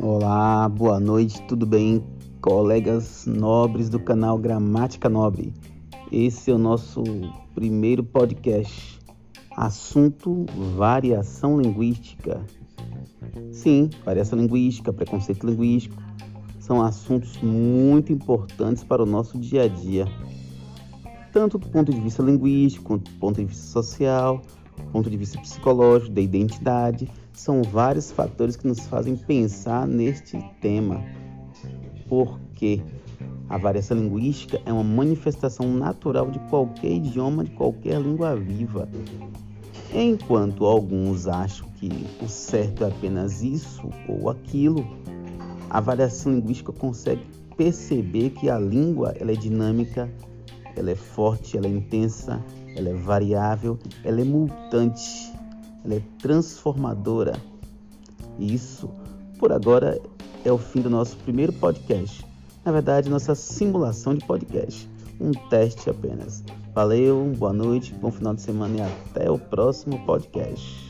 Olá, boa noite, tudo bem, colegas nobres do canal Gramática Nobre? Esse é o nosso primeiro podcast. Assunto: variação linguística. Sim, variação linguística, preconceito linguístico são assuntos muito importantes para o nosso dia a dia, tanto do ponto de vista linguístico, quanto do ponto de vista social, ponto de vista psicológico, da identidade. São vários fatores que nos fazem pensar neste tema. Porque a variação linguística é uma manifestação natural de qualquer idioma, de qualquer língua viva. Enquanto alguns acham que o certo é apenas isso ou aquilo, a variação linguística consegue perceber que a língua ela é dinâmica, ela é forte, ela é intensa, ela é variável, ela é mutante, ela é transformadora. E isso, por agora, é o fim do nosso primeiro podcast. Na verdade, nossa simulação de podcast. Um teste apenas. Valeu, boa noite, bom final de semana e até o próximo podcast.